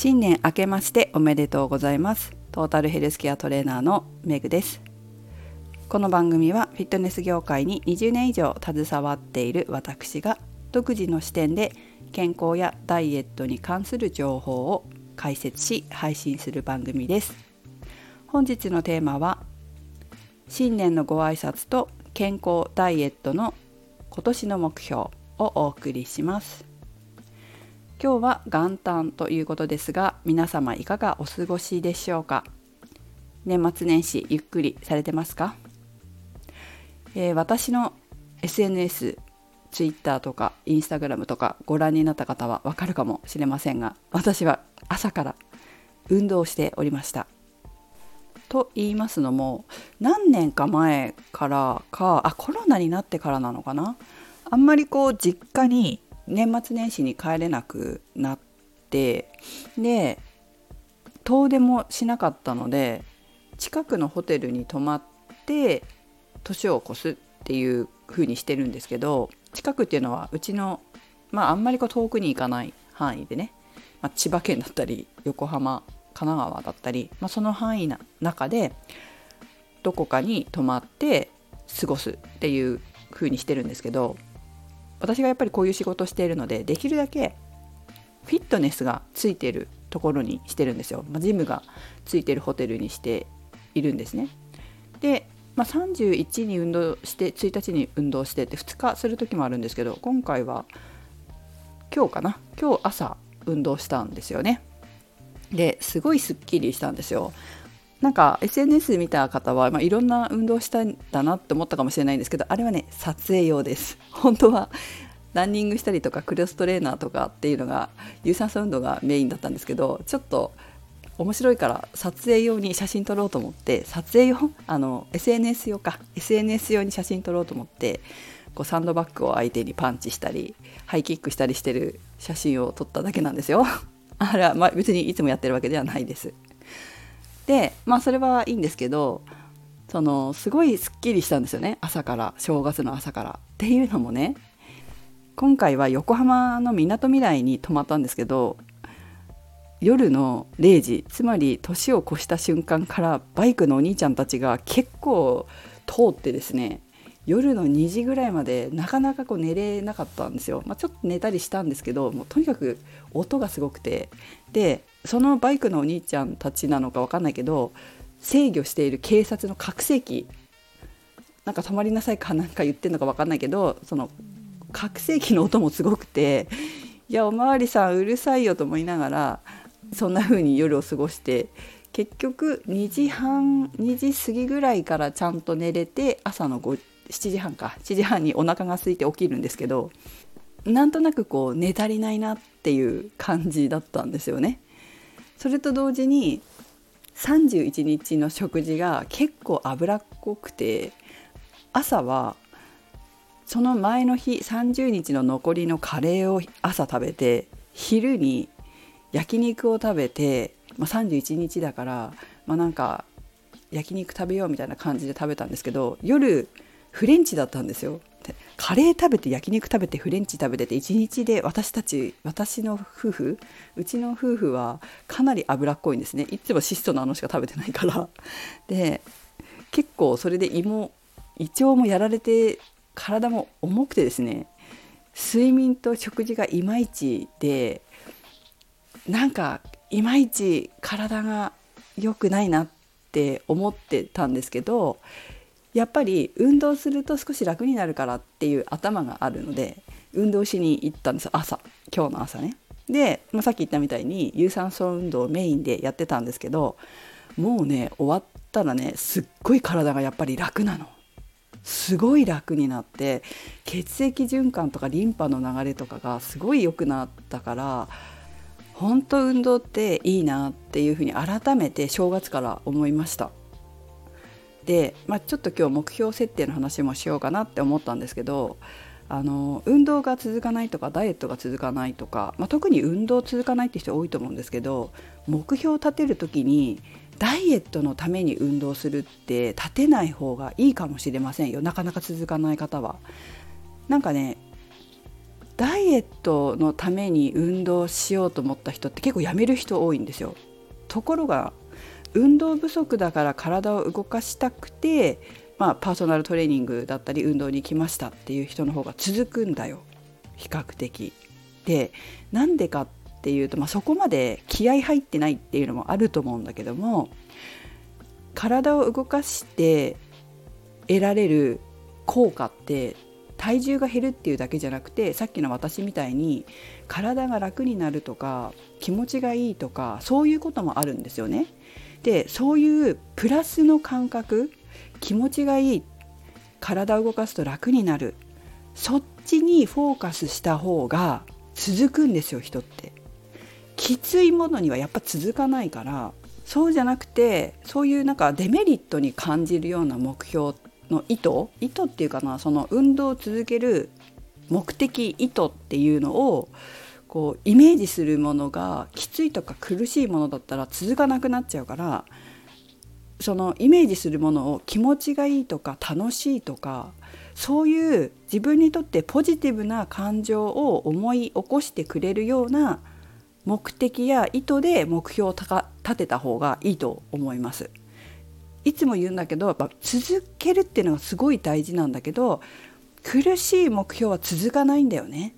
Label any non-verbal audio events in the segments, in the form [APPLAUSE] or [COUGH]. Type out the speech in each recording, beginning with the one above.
新年明けましておめでとうございます。トータルヘルスケアトレーナーのメグです。この番組はフィットネス業界に20年以上携わっている私が独自の視点で健康やダイエットに関する情報を解説し配信する番組です。本日のテーマは新年のご挨拶と健康ダイエットの今年の目標をお送りします。今日は元旦ということですが皆様いかがお過ごしでしょうか？年末年始ゆっくりされてますか、えー、私の SNS ツイッターとかインスタグラムとかご覧になった方はわかるかもしれませんが私は朝から運動しておりました。と言いますのも何年か前からかあコロナになってからなのかな？あんまりこう実家に年末年始に帰れなくなってで遠出もしなかったので近くのホテルに泊まって年を越すっていう風にしてるんですけど近くっていうのはうちのまああんまりこう遠くに行かない範囲でね、まあ、千葉県だったり横浜神奈川だったり、まあ、その範囲の中でどこかに泊まって過ごすっていう風にしてるんですけど私がやっぱりこういう仕事をしているのでできるだけフィットネスがついているところにしてるんですよ、まあ、ジムがついてるホテルにしているんですね。で、まあ、31に運動して1日に運動してって2日する時もあるんですけど今回は今日かな？今日朝運動したんですよね。ですごいすっきりしたんですよ。なんか SNS 見た方は、まあ、いろんな運動したんだなって思ったかもしれないんですけどあれはね撮影用です [LAUGHS] 本当はランニングしたりとかクロストレーナーとかっていうのが有酸素運動がメインだったんですけどちょっと面白いから撮影用に写真撮ろうと思って撮影用あの SNS 用か SNS 用に写真撮ろうと思ってこうサンドバッグを相手にパンチしたりハイキックしたりしてる写真を撮っただけなんですよ。[LAUGHS] あれは、まあ、別にいつもやってるわけではないです。でまあそれはいいんですけどそのすごいすっきりしたんですよね。朝から正月の朝から。っていうのもね今回は横浜のみなとみらいに泊まったんですけど夜の0時つまり年を越した瞬間からバイクのお兄ちゃんたちが結構通ってですね夜の2時ぐらいまでなかなかこう寝れなかったんですよ、まあ、ちょっと寝たりしたんですけどもうとにかく音がすごくて。でそのバイクのお兄ちゃんたちなのか分かんないけど制御している警察の拡声器なんか止まりなさいかなんか言ってるのか分かんないけどその拡声器の音もすごくていやおまわりさんうるさいよと思いながらそんな風に夜を過ごして結局2時半2時過ぎぐらいからちゃんと寝れて朝の5 7時半か7時半にお腹が空いて起きるんですけどなんとなくこう寝足りないなっていう感じだったんですよね。それと同時に31日の食事が結構脂っこくて朝はその前の日30日の残りのカレーを朝食べて昼に焼肉を食べて、まあ、31日だから、まあ、なんか焼肉食べようみたいな感じで食べたんですけど夜フレンチだったんですよ。カレー食べて焼肉食べてフレンチ食べてて1日で私たち私の夫婦うちの夫婦はかなり脂っこいんですね。いつも質素なのしか食べてないから。で結構それで胃も胃腸もやられて体も重くてですね。睡眠と食事がいまいちでなんかいまいち体が良くないなって思ってたんですけどやっぱり運動すると少し楽になるからっていう頭があるので運動しに行ったんです朝今日の朝ね。で、まあ、さっき言ったみたいに有酸素運動をメインでやってたんですけどもうね終わったらねすっごい体がやっぱり楽なの。すごい楽になって血液循環とかリンパの流れとかがすごい良くなったから本当運動っていいなっていうふうに改めて正月から思いました。で、まあ、ちょっと今日目標設定の話もしようかなって思ったんですけどあの運動が続かないとかダイエットが続かないとか、まあ、特に運動続かないって人多いと思うんですけど目標を立てる時にダイエットのために運動するって立てない方がいいかもしれませんよなかなか続かない方は。なんかねダイエットのために運動しようと思った人って結構やめる人多いんですよ。ところが運動不足だから体を動かしたくて、まあ、パーソナルトレーニングだったり運動に来ましたっていう人の方が続くんだよ比較的。でなんでかっていうと、まあ、そこまで気合入ってないっていうのもあると思うんだけども体を動かして得られる効果って体重が減るっていうだけじゃなくてさっきの私みたいに体が楽になるとか気持ちがいいとかそういうこともあるんですよね。でそういうプラスの感覚気持ちがいい体を動かすと楽になるそっちにフォーカスした方が続くんですよ人って。きついものにはやっぱ続かないからそうじゃなくてそういうなんかデメリットに感じるような目標の意図意図っていうかなその運動を続ける目的意図っていうのをこうイメージするものがきついとか苦しいものだったら続かなくなっちゃうからそのイメージするものを気持ちがいいとか楽しいとかそういう自分にとってポジティブな感情を思い起こしてくれるような目的や意図で目標を立てた方がいいと思います。いつも言うんだけどやっぱ続けるっていうのがすごい大事なんだけど苦しい目標は続かないんだよね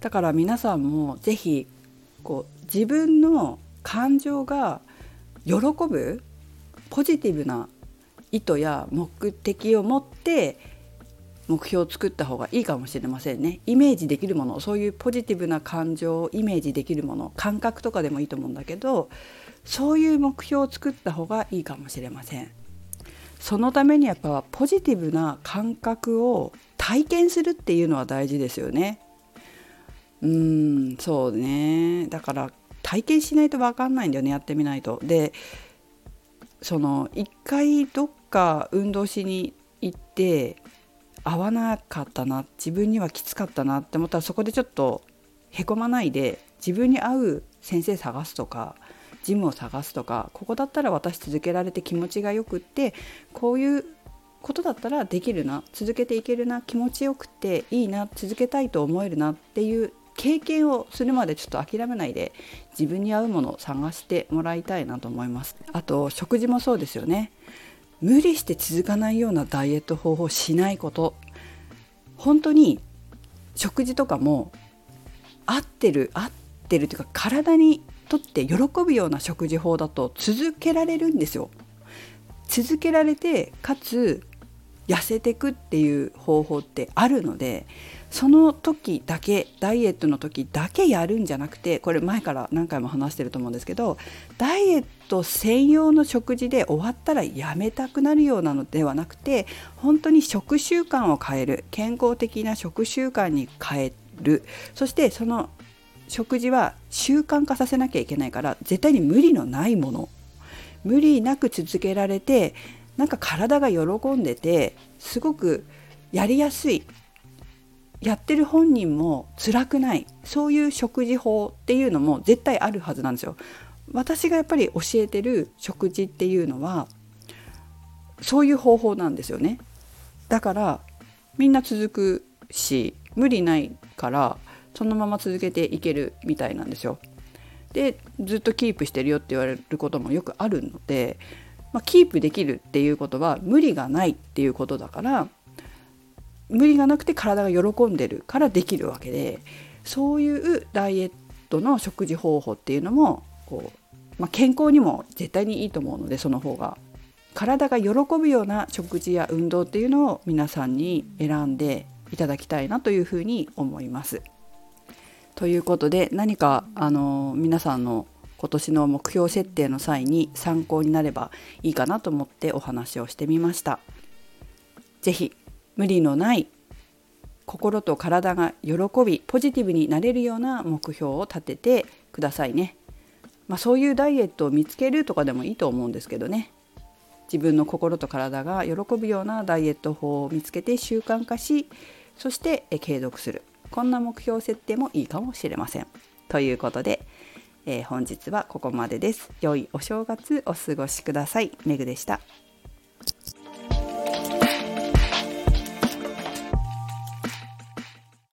だから皆さんも是非こう自分の感情が喜ぶポジティブな意図や目的を持って目標を作った方がいいかもしれませんね。イメージできるものそういうポジティブな感情をイメージできるもの感覚とかでもいいと思うんだけどそういう目標を作った方がいいかもしれません。そのためにやっぱポジティブな感覚を体験するっていうのは大事ですよね。うんそうね。だから体験しないと分かんないんだよねやってみないと。でその一回どっか運動しに行って合わなかったな自分にはきつかったなって思ったらそこでちょっとへこまないで自分に合う先生探すとかジムを探すとかここだったら私続けられて気持ちがよくってこういうことだったらできるな続けていけるな気持ちよくていいな続けたいと思えるなっていう経験をするまでちょっと諦めないで自分に合うものを探してもらいたいなと思います。あと食事もそうですよね。無理して続かないようなダイエット方法をしないこと。本当に食事とかも合ってる合ってるというか体にとって喜ぶような食事法だと続けられるんですよ。続けられてかつ痩せてくっていう方法ってあるのでその時だけダイエットの時だけやるんじゃなくてこれ前から何回も話してると思うんですけどダイエット専用の食事で終わったらやめたくなるようなのではなくて本当に食習慣を変える健康的な食習慣に変える。そしてその食事は習慣化させなきゃいけないから絶対に無理のないもの。無理なく続けられてなんか体が喜んでてすごくやりやすい。やってる本人も辛くないそういう食事法っていうのも絶対あるはずなんですよ。私がやっぱり教えてる食事っていうのはそういう方法なんですよね。だからみんな続くし無理ないからそのまま続けていけるみたいなんですよ。でずっとキープしてるよって言われることもよくあるので、まあ、キープできるっていうことは無理がないっていうことだから無理がなくて体が喜んでるからできるわけでそういうダイエットの食事方法っていうのもこう、まあ、健康にも絶対にいいと思うのでその方が体が喜ぶような食事や運動っていうのを皆さんに選んでいただきたいなというふうに思います。ということで何かあの皆さんの今年の目標設定の際に参考になればいいかなと思ってお話をしてみました。是非無理のない心と体が喜びポジティブになれるような目標を立ててくださいね。まあ、そういうダイエットを見つけるとかでもいいと思うんですけどね自分の心と体が喜ぶようなダイエット法を見つけて習慣化しそして継続するこんな目標設定もいいかもしれません。ということで、えー、本日はここまでです。良いお正月お過ごしください。めぐでした。